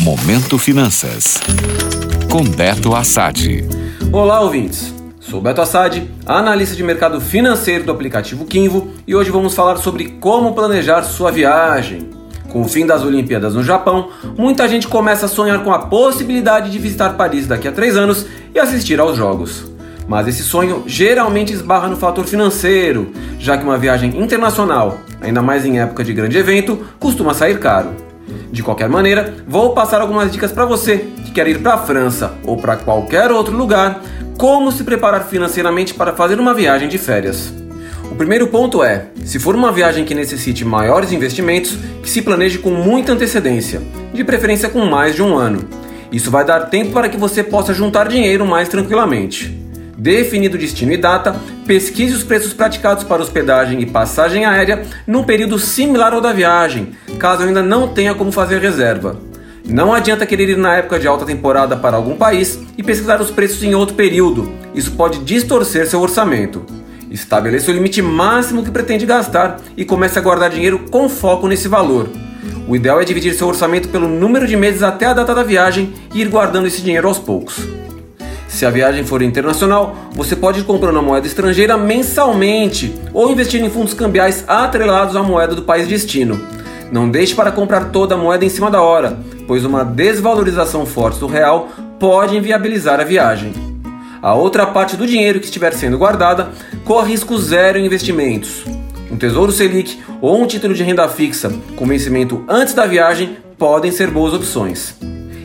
Momento Finanças. Com Beto Assad. Olá, ouvintes. Sou Beto Assad, analista de mercado financeiro do aplicativo Kinvo, e hoje vamos falar sobre como planejar sua viagem. Com o fim das Olimpíadas no Japão, muita gente começa a sonhar com a possibilidade de visitar Paris daqui a três anos e assistir aos Jogos. Mas esse sonho geralmente esbarra no fator financeiro, já que uma viagem internacional, ainda mais em época de grande evento, costuma sair caro. De qualquer maneira, vou passar algumas dicas para você que quer ir para a França ou para qualquer outro lugar, como se preparar financeiramente para fazer uma viagem de férias. O primeiro ponto é: se for uma viagem que necessite maiores investimentos, que se planeje com muita antecedência, de preferência com mais de um ano. Isso vai dar tempo para que você possa juntar dinheiro mais tranquilamente. Definido destino e data, pesquise os preços praticados para hospedagem e passagem aérea num período similar ao da viagem, caso ainda não tenha como fazer reserva. Não adianta querer ir na época de alta temporada para algum país e pesquisar os preços em outro período, isso pode distorcer seu orçamento. Estabeleça o limite máximo que pretende gastar e comece a guardar dinheiro com foco nesse valor. O ideal é dividir seu orçamento pelo número de meses até a data da viagem e ir guardando esse dinheiro aos poucos. Se a viagem for internacional, você pode ir comprando a moeda estrangeira mensalmente ou investir em fundos cambiais atrelados à moeda do país destino. Não deixe para comprar toda a moeda em cima da hora, pois uma desvalorização forte do real pode inviabilizar a viagem. A outra parte do dinheiro que estiver sendo guardada corre risco zero em investimentos. Um tesouro Selic ou um título de renda fixa com vencimento antes da viagem podem ser boas opções.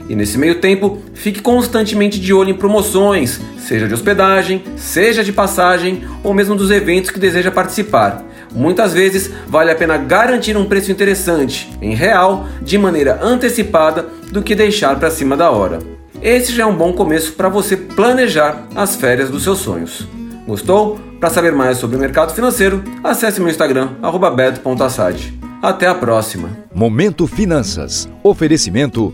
E nesse meio tempo, fique constantemente de olho em promoções, seja de hospedagem, seja de passagem ou mesmo dos eventos que deseja participar. Muitas vezes vale a pena garantir um preço interessante, em real, de maneira antecipada, do que deixar para cima da hora. Esse já é um bom começo para você planejar as férias dos seus sonhos. Gostou? Para saber mais sobre o mercado financeiro, acesse meu Instagram, beto.assad. Até a próxima. Momento Finanças. Oferecimento